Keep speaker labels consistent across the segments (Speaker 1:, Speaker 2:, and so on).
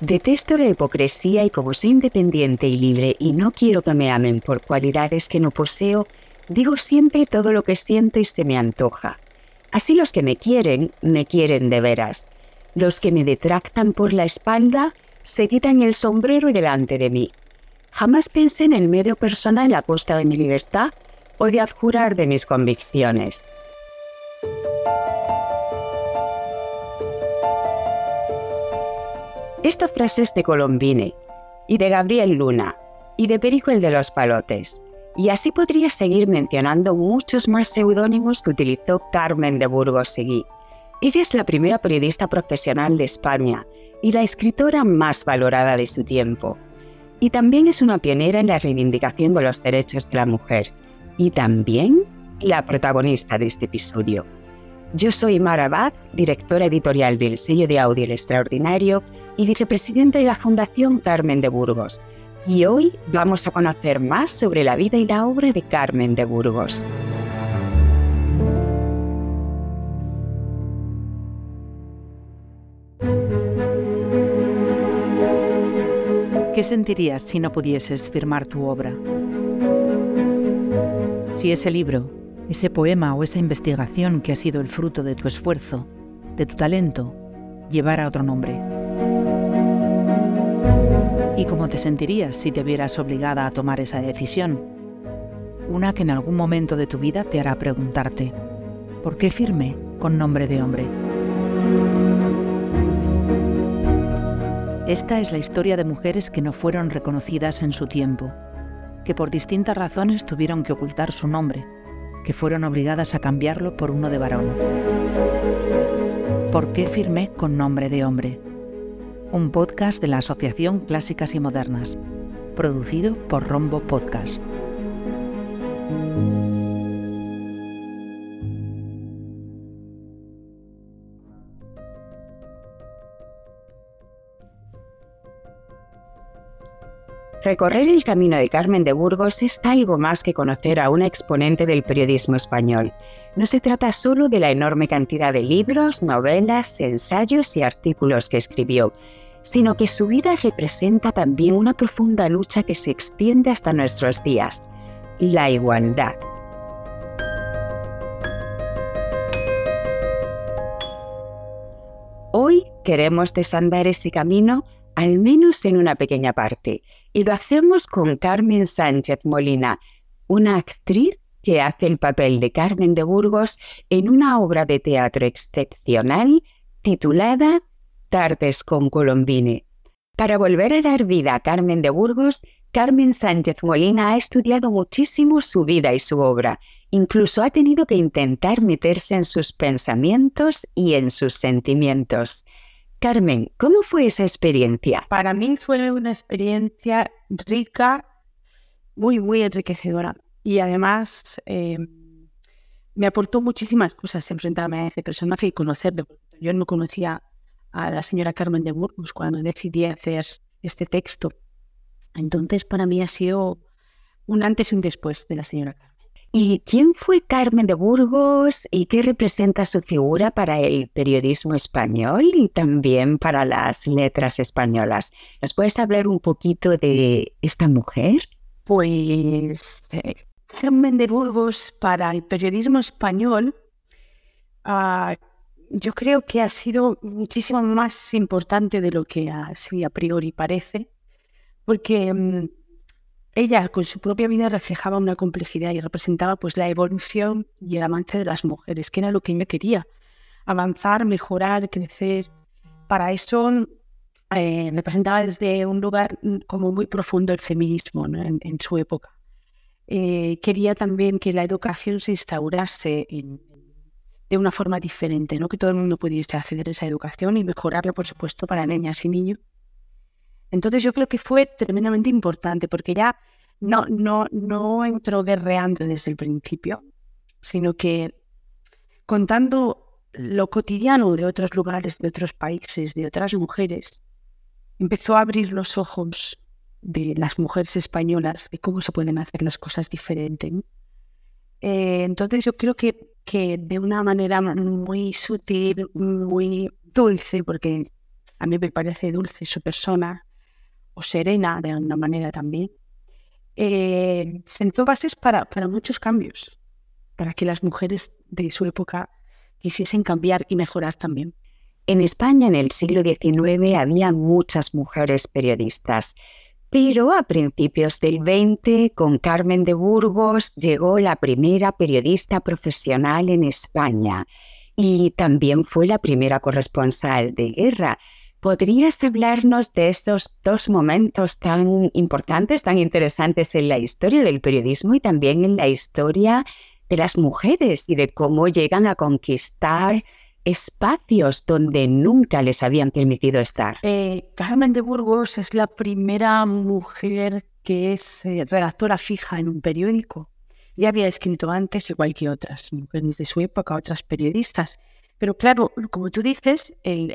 Speaker 1: Detesto la hipocresía y como soy independiente y libre y no quiero que me amen por cualidades que no poseo, digo siempre todo lo que siento y se me antoja. Así los que me quieren, me quieren de veras. Los que me detractan por la espalda, se quitan el sombrero delante de mí. Jamás pensé en el medio personal a costa de mi libertad o de abjurar de mis convicciones. Esta frase es de Colombine y de Gabriel Luna y de Perico el de los Palotes. Y así podría seguir mencionando muchos más seudónimos que utilizó Carmen de Burgos Seguí. Ella es la primera periodista profesional de España y la escritora más valorada de su tiempo. Y también es una pionera en la reivindicación de los derechos de la mujer. Y también la protagonista de este episodio. Yo soy Mara Abad, directora editorial del sello de audio El Extraordinario y vicepresidenta de la Fundación Carmen de Burgos. Y hoy vamos a conocer más sobre la vida y la obra de Carmen de Burgos.
Speaker 2: ¿Qué sentirías si no pudieses firmar tu obra? Si ese libro, ese poema o esa investigación que ha sido el fruto de tu esfuerzo, de tu talento, llevara otro nombre. ¿Y cómo te sentirías si te vieras obligada a tomar esa decisión? Una que en algún momento de tu vida te hará preguntarte, ¿por qué firme con nombre de hombre? Esta es la historia de mujeres que no fueron reconocidas en su tiempo, que por distintas razones tuvieron que ocultar su nombre, que fueron obligadas a cambiarlo por uno de varón. ¿Por qué firmé con nombre de hombre? un podcast de la Asociación Clásicas y Modernas, producido por Rombo Podcast.
Speaker 1: Recorrer el camino de Carmen de Burgos es algo más que conocer a una exponente del periodismo español. No se trata solo de la enorme cantidad de libros, novelas, ensayos y artículos que escribió, sino que su vida representa también una profunda lucha que se extiende hasta nuestros días, la igualdad. Hoy queremos desandar ese camino al menos en una pequeña parte, y lo hacemos con Carmen Sánchez Molina, una actriz que hace el papel de Carmen de Burgos en una obra de teatro excepcional titulada Tardes con Colombine. Para volver a dar vida a Carmen de Burgos, Carmen Sánchez Molina ha estudiado muchísimo su vida y su obra. Incluso ha tenido que intentar meterse en sus pensamientos y en sus sentimientos. Carmen, ¿cómo fue esa experiencia?
Speaker 3: Para mí fue una experiencia rica, muy, muy enriquecedora. Y además em, me aportó muchísimas cosas enfrentarme a ese personaje y conocerlo. Yo no conocía a la señora Carmen de Burgos cuando decidí hacer este texto. Entonces, para mí ha sido un antes y un después de la señora Carmen.
Speaker 1: ¿Y quién fue Carmen de Burgos y qué representa su figura para el periodismo español y también para las letras españolas? ¿Nos puedes hablar un poquito de esta mujer?
Speaker 3: Pues eh, Carmen de Burgos para el periodismo español ah, yo creo que ha sido muchísimo más importante de lo que así a priori parece, porque mm, ella con su propia vida reflejaba una complejidad y representaba pues la evolución y el avance de las mujeres, que era lo que ella quería, avanzar, mejorar, crecer. Para eso eh, representaba desde un lugar mm, como muy profundo el feminismo en, su época. Eh, quería también que la educación se instaurase de una forma diferente, ¿no? que todo el mundo pudiese acceder a esa educación y mejorarla, por supuesto, para niñas y niños entonces yo creo que fue tremendamente importante porque ya no, no, no entró guerreando desde el principio, sino que contando lo cotidiano de otros lugares, de otros países, de otras mujeres, empezó a abrir los ojos de las mujeres españolas de cómo se pueden hacer las cosas diferentes. Eh, entonces yo creo que, que de una manera muy sutil, muy dulce, porque a mí me parece dulce su persona, o serena de alguna manera también, eh, sentó bases para, para muchos cambios, para que las mujeres de su época quisiesen cambiar y mejorar también.
Speaker 1: En España en el siglo XIX había muchas mujeres periodistas, pero a principios del XX, con Carmen de Burgos, llegó la primera periodista profesional en España y también fue la primera corresponsal de guerra. ¿Podrías hablarnos de estos dos momentos tan importantes, tan interesantes en la historia del periodismo y también en la historia de las mujeres y de cómo llegan a conquistar espacios donde nunca les habían permitido estar.
Speaker 3: Eh, Carmen de Burgos es la primera mujer que es eh, redactora fija en un periódico. Ya había escrito antes, igual que otras mujeres de su época, otras periodistas. Pero claro, como tú dices, el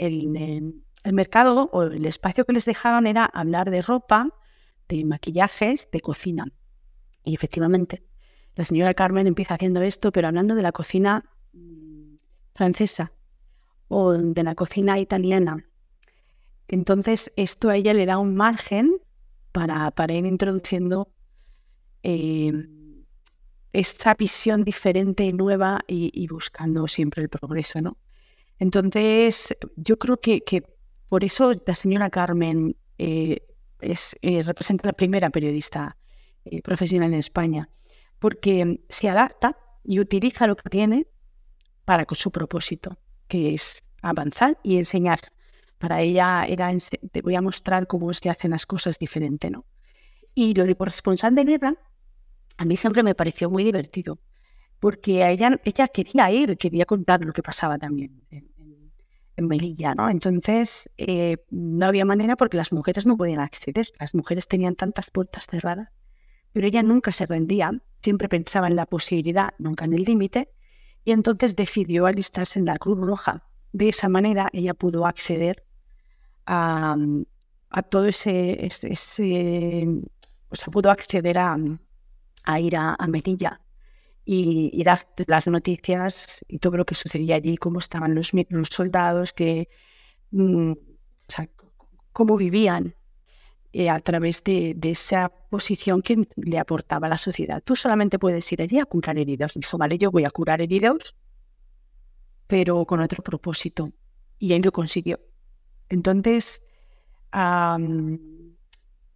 Speaker 3: mercado o el espacio que les dejaban era hablar de ropa, de maquillajes, de cocina. Y efectivamente, la señora Carmen empieza haciendo esto, pero hablando de la cocina mm, francesa o de la cocina italiana. Entonces, esto a ella le da un margen para, para ir introduciendo eh, esta visión diferente y nueva y, buscando siempre el progreso, ¿no? Entonces, yo creo que, por eso la señora Carmen eh, es, eh, representa la primera periodista profesional en España porque se adapta y utiliza lo que tiene para su propósito, que es avanzar y enseñar. Para ella era, te voy a mostrar cómo es que hacen las cosas diferente, ¿no? Y lo de corresponsal de guerra, a mí siempre me pareció muy divertido, porque ella, ella quería ir, quería contar lo que pasaba también Melilla, ¿no? Entonces, eh, no había manera porque las mujeres no podían acceder, las mujeres tenían tantas puertas cerradas, pero ella nunca se rendía siempre pensaba en la posibilidad, nunca en el límite, y entonces decidió alistarse en la Cruz Roja. De esa manera ella pudo acceder a, todo ese, o sea, pudo acceder a, ir a, a Melilla y, dar las noticias y todo lo que sucedía allí, cómo estaban los, soldados, que, mm, cómo vivían eh, a través de, esa posición que le aportaba la sociedad. Tú solamente puedes ir allí a curar heridos. Dijo, vale, yo voy a curar heridos, pero con otro propósito. Y él lo consiguió. Entonces,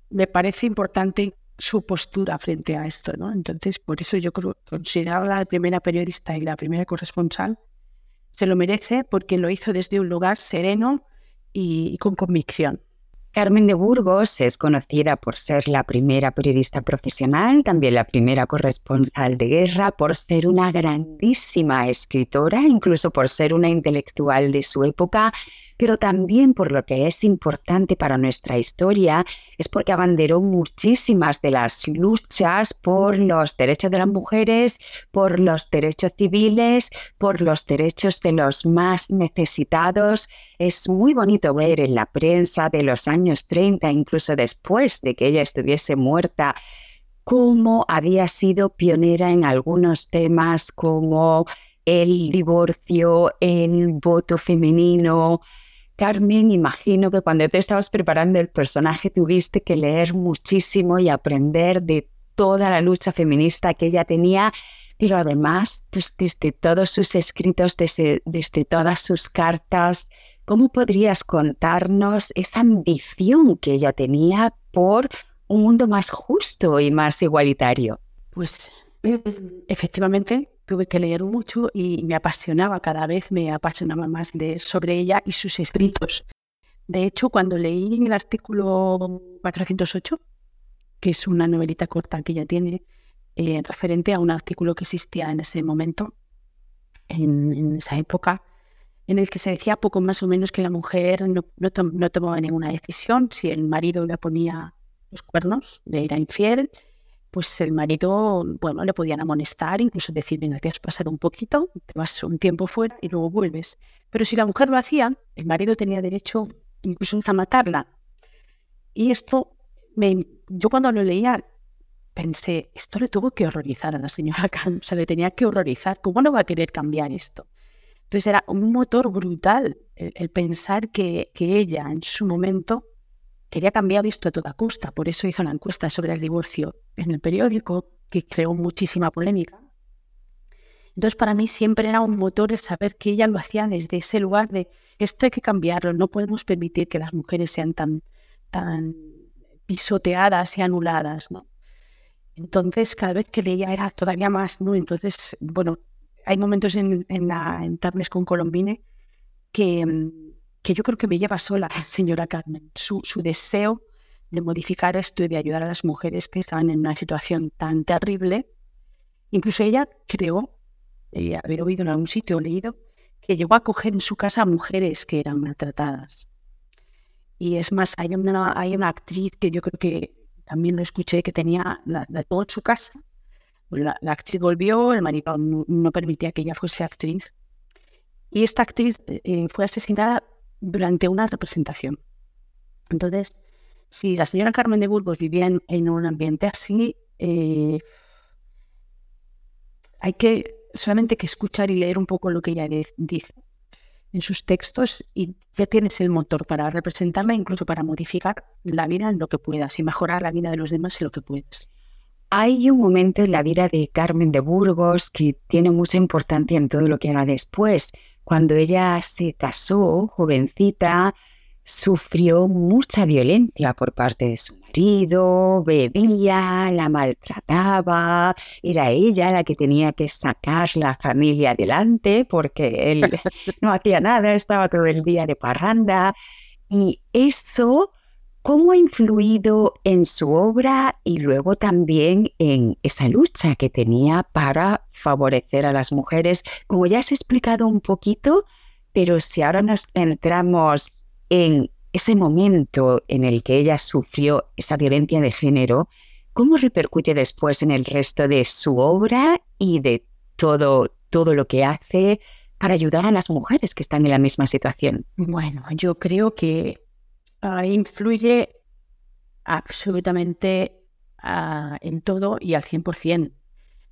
Speaker 3: me parece importante su postura frente a esto, ¿no? Entonces, por eso yo creo considerarla la primera periodista y la primera corresponsal se lo merece porque lo hizo desde un lugar sereno y con convicción.
Speaker 1: Carmen de Burgos es conocida por ser la primera periodista profesional, también la primera corresponsal de guerra, por ser una grandísima escritora, incluso por ser una intelectual de su época pero también por lo que es importante para nuestra historia, es porque abanderó muchísimas de las luchas por los derechos de las mujeres, por los derechos civiles, por los derechos de los más necesitados. Es muy bonito ver en la prensa de los años 30, incluso después de que ella estuviese muerta, cómo había sido pionera en algunos temas como el divorcio, el voto femenino, Carmen, imagino que cuando te estabas preparando el personaje tuviste que leer muchísimo y aprender de toda la lucha feminista que ella tenía, pero además pues, desde todos sus escritos, desde, desde todas sus cartas, ¿cómo podrías contarnos esa ambición que ella tenía por un mundo más justo y más igualitario?
Speaker 3: Pues efectivamente tuve que leer mucho y me apasionaba, cada vez me apasionaba más leer sobre ella y sus escritos. De hecho, cuando leí el artículo 408, que es una novelita corta que ella tiene, eh, referente a un artículo que existía en ese momento, en, esa época, en el que se decía poco más o menos que la mujer no, no tomaba ninguna decisión, si el marido le ponía los cuernos, le era infiel, pues el marido, bueno, le podían amonestar, incluso decir, venga, te has pasado un poquito, te vas un tiempo fuera y luego vuelves. Pero si la mujer lo hacía, el marido tenía derecho incluso a matarla. Y esto, me, yo cuando lo leía, pensé, esto le tuvo que horrorizar a la señora Carmen, o sea, le tenía que horrorizar, ¿cómo no va a querer cambiar esto? Entonces era un motor brutal el, pensar que, ella en su momento quería cambiar esto a toda costa. Por eso hizo una encuesta sobre el divorcio en el periódico que creó muchísima polémica. Entonces para mí siempre era un motor el saber que ella lo hacía desde ese lugar de esto hay que cambiarlo, no podemos permitir que las mujeres sean tan, pisoteadas y anuladas. Entonces, cada vez que leía era todavía más, ¿no? Entonces, bueno, hay momentos en, en, la, en Tardes con Colombine que, que yo creo que me lleva sola, señora Carmen, su, su deseo de modificar esto y de ayudar a las mujeres que estaban en una situación tan terrible. Incluso ella creó, ella haber oído en algún sitio o leído, que llegó a coger en su casa a mujeres que eran maltratadas. Y es más, hay una, hay una actriz que yo creo que también lo escuché que tenía la, en su casa. La, actriz volvió, el marido no, permitía que ella fuese actriz. Y esta actriz eh, fue asesinada durante una representación. Entonces, si la señora Carmen de Burgos vivía en, un ambiente así, eh, hay que solamente que escuchar y leer un poco lo que ella dice en sus textos y ya tienes el motor para representarla, incluso para modificar la vida en lo que puedas y mejorar la vida de los demás en lo que puedas.
Speaker 1: Hay un momento en la vida de Carmen de Burgos que tiene mucha importancia en todo lo que era después. Cuando ella se casó, jovencita, sufrió mucha violencia por parte de su marido, bebía, la maltrataba, era ella la que tenía que sacar la familia adelante porque él no hacía nada, estaba todo el día de parranda. Y eso, ¿cómo ha influido en su obra y luego también en esa lucha que tenía para favorecer a las mujeres? Como ya has explicado un poquito, pero si ahora nos entramos en ese momento en el que ella sufrió esa violencia de género, ¿cómo repercute después en el resto de su obra y de todo, todo lo que hace para ayudar a las mujeres que están en la misma situación?
Speaker 3: Bueno, yo creo que ah, influye absolutamente ah, en todo y al 100%.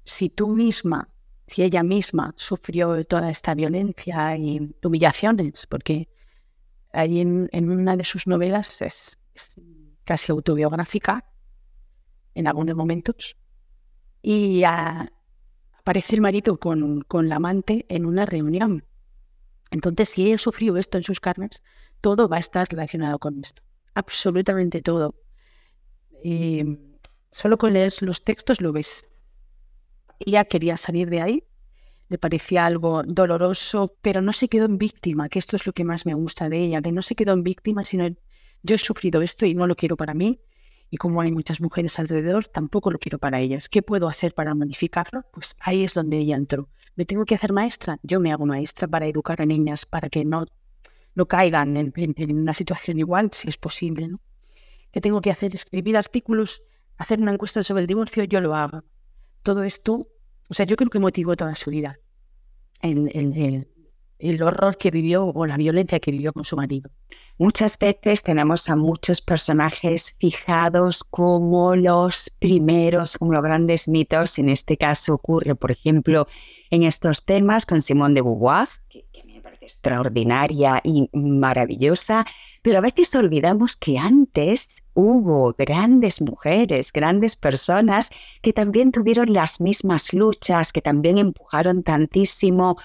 Speaker 3: Si tú misma, si ella misma sufrió toda esta violencia y humillaciones, porque ahí en, una de sus novelas es, casi autobiográfica en algunos momentos. Y aparece el marido con, con la amante en una reunión. Entonces, si ella sufrió esto en sus carnes, todo va a estar relacionado con esto. Absolutamente todo. Y solo con leer los textos lo ves. Ella quería salir de ahí le parecía algo doloroso, pero no se quedó en víctima, que esto es lo que más me gusta de ella, que no se quedó en víctima, sino yo he sufrido esto y no lo quiero para mí, y como hay muchas mujeres alrededor, tampoco lo quiero para ellas. ¿Qué puedo hacer para modificarlo? Pues ahí es donde ella entró. ¿Me tengo que hacer maestra? Yo me hago maestra para educar a niñas, para que no, no caigan en, una situación igual, si es posible. ¿no? ¿Qué tengo que hacer? Escribir artículos, hacer una encuesta sobre el divorcio, yo lo hago. Todo esto, o sea, yo creo que motivó toda su vida el, el, horror que vivió o la violencia que vivió con su marido.
Speaker 1: Muchas veces tenemos a muchos personajes fijados como los primeros, como los grandes mitos. En este caso ocurre, por ejemplo, en estos temas con Simone de Beauvoir, extraordinaria y maravillosa, pero a veces olvidamos que antes hubo grandes mujeres, grandes personas que también tuvieron las mismas luchas, que también empujaron tantísimo.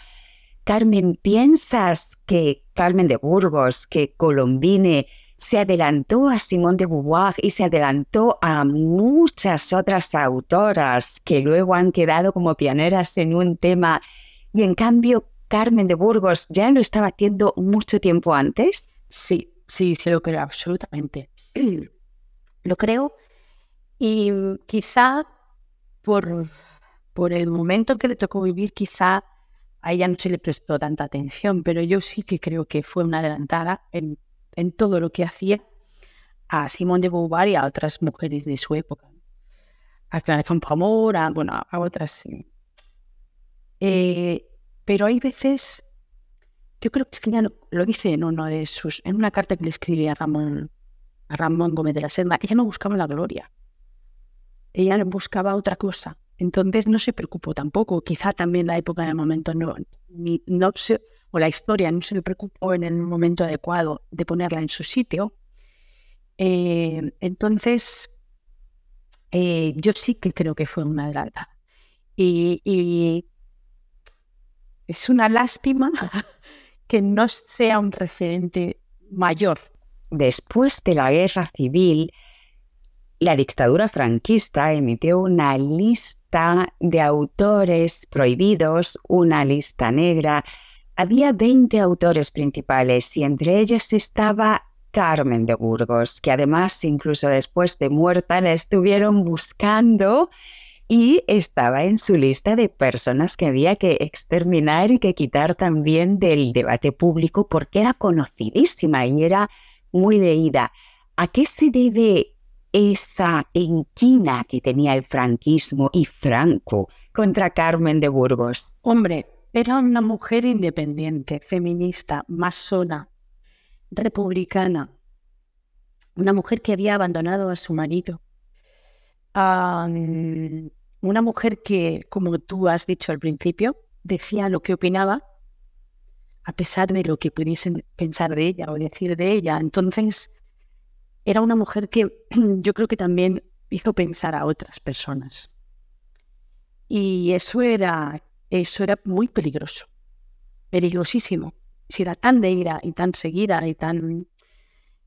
Speaker 1: Carmen, ¿piensas que Carmen de Burgos, que Colombine se adelantó a Simón de Beauvoir y se adelantó a muchas otras autoras que luego han quedado como pioneras en un tema y en cambio Carmen de Burgos ya lo estaba haciendo mucho tiempo antes?
Speaker 3: Sí, sí, sí lo creo absolutamente. Lo creo. Y quizá por, por el momento que le tocó vivir, quizá a ella no se le prestó tanta atención, pero yo sí que creo que fue una adelantada en, en todo lo que hacía a Simone de Beauvoir y a otras mujeres de su época. A Clara Campoamor, a, bueno, a otras. Eh, pero hay veces, yo creo que es que ella lo, dice en uno de sus, en una carta que le escribe a Ramón a Ramón Gómez de la Selva, ella no buscaba la gloria. Ella buscaba otra cosa. Entonces no se preocupó tampoco. Quizá también la época en el momento no, ni, no se, o la historia no se le preocupó en el momento adecuado de ponerla en su sitio. Eh, entonces, eh, yo sí que creo que fue una adelantada. Y, y es una lástima que no sea un referente mayor.
Speaker 1: Después de la guerra civil, la dictadura franquista emitió una lista de autores prohibidos, una lista negra. Había 20 autores principales y entre ellos estaba Carmen de Burgos, que además incluso después de muerta la estuvieron buscando y estaba en su lista de personas que había que exterminar y que quitar también del debate público porque era conocidísima y era muy leída. ¿A qué se debe esa inquina que tenía el franquismo y Franco contra Carmen de Burgos?
Speaker 3: Hombre, era una mujer independiente, feminista, masona, republicana, una mujer que había abandonado a su marido, una mujer que, como tú has dicho al principio, decía lo que opinaba a pesar de lo que pudiesen pensar de ella o decir de ella. Entonces, era una mujer que yo creo que también hizo pensar a otras personas. Y eso era, eso era muy peligroso, peligrosísimo. Si era tan de ira y tan seguida y tan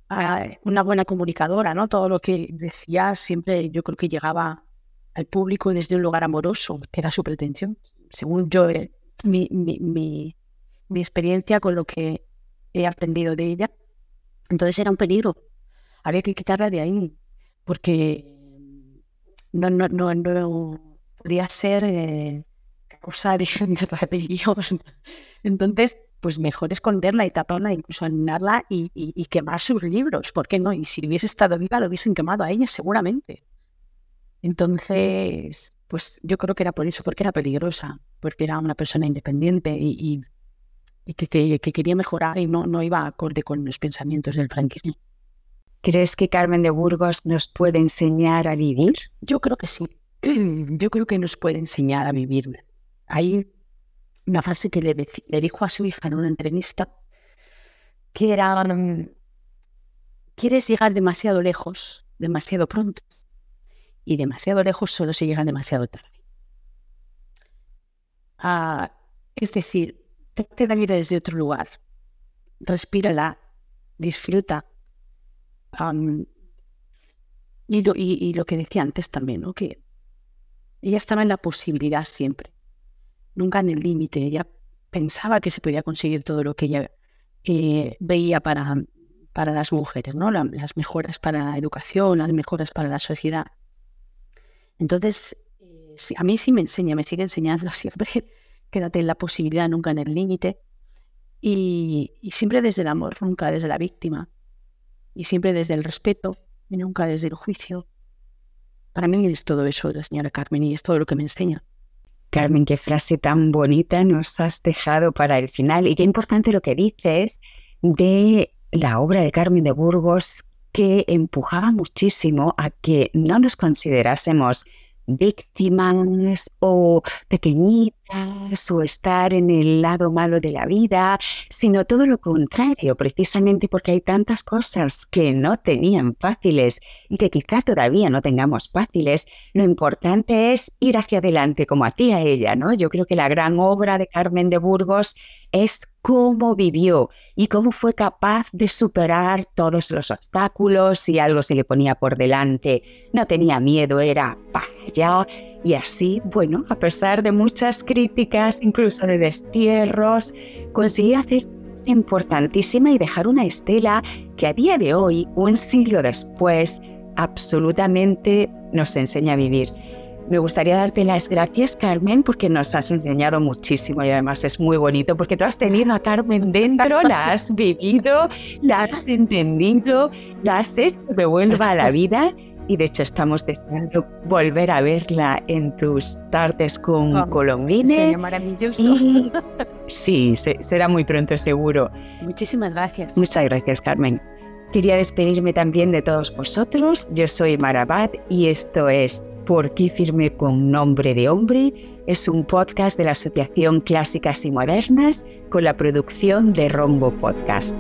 Speaker 3: ah, una buena comunicadora, ¿no? Todo lo que decía siempre yo creo que llegaba al público desde un lugar amoroso, que era su pretensión. Según yo, eh, mi, mi, mi, experiencia con lo que he aprendido de ella. Entonces era un peligro. Había que quitarla de ahí, porque no, no, no, no podía ser eh, causa de, de rebelión. Entonces, pues mejor esconderla y taparla, incluso animarla y, y, y, quemar sus libros. ¿Por qué no? Y si hubiese estado viva, lo hubiesen quemado a ella seguramente. Entonces, pues yo creo que era por eso, porque era peligrosa, porque era una persona independiente y, y que, que, que, quería mejorar y no, no iba acorde con los pensamientos del franquismo.
Speaker 1: ¿Crees que Carmen de Burgos nos puede enseñar a vivir?
Speaker 3: Yo creo que sí. Yo creo que nos puede enseñar a vivir. Hay una frase que le, le dijo a su hija en una entrevista que era, mm, quieres llegar demasiado lejos, demasiado pronto, y demasiado lejos solo se llega demasiado tarde. Ah, es decir, trate la vida desde otro lugar, respírala, disfruta. Y, lo, y, lo, que decía antes también, ¿no? que ella estaba en la posibilidad siempre, nunca en el límite. Ella pensaba que se podía conseguir todo lo que ella eh, veía para, para las mujeres, ¿no? las mejoras para la educación, las mejoras para la sociedad. Entonces, eh, a mí sí me enseña, me sigue enseñando siempre quédate en la posibilidad, nunca en el límite. Y, y, siempre desde el amor, nunca desde la víctima. Y siempre desde el respeto y nunca desde el juicio. Para mí es todo eso la señora Carmen y es todo lo que me enseña.
Speaker 1: Carmen, qué frase tan bonita nos has dejado para el final y qué importante lo que dices de la obra de Carmen de Burgos que empujaba muchísimo a que no nos considerásemos víctimas o pequeñitas o estar en el lado malo de la vida, sino todo lo contrario, precisamente porque hay tantas cosas que no tenían fáciles y que quizá todavía no tengamos fáciles, lo importante es ir hacia adelante como hacía ella, ¿no? Yo creo que la gran obra de Carmen de Burgos es cómo vivió y cómo fue capaz de superar todos los obstáculos si algo se le ponía por delante. No tenía miedo, era para allá. Y así, bueno, a pesar de muchas críticas, incluso de destierros, consiguió hacer importantísima y dejar una estela que a día de hoy, un siglo después, absolutamente nos enseña a vivir. Me gustaría darte las gracias, Carmen, porque nos has enseñado muchísimo y además es muy bonito porque tú has tenido a Carmen dentro, la has vivido, la has entendido, la has hecho que vuelva a la vida y de hecho estamos deseando volver a verla en tus tardes con oh, Colombine.
Speaker 3: Sería maravilloso.
Speaker 1: Y, sí, se, será muy pronto seguro.
Speaker 3: Muchísimas gracias.
Speaker 1: Muchas gracias, Carmen. Quería despedirme también de todos vosotros. Yo soy Marabat y esto es ¿Por qué firme con nombre de hombre? Es un podcast de la Asociación Clásicas y Modernas con la producción de Rombo Podcast.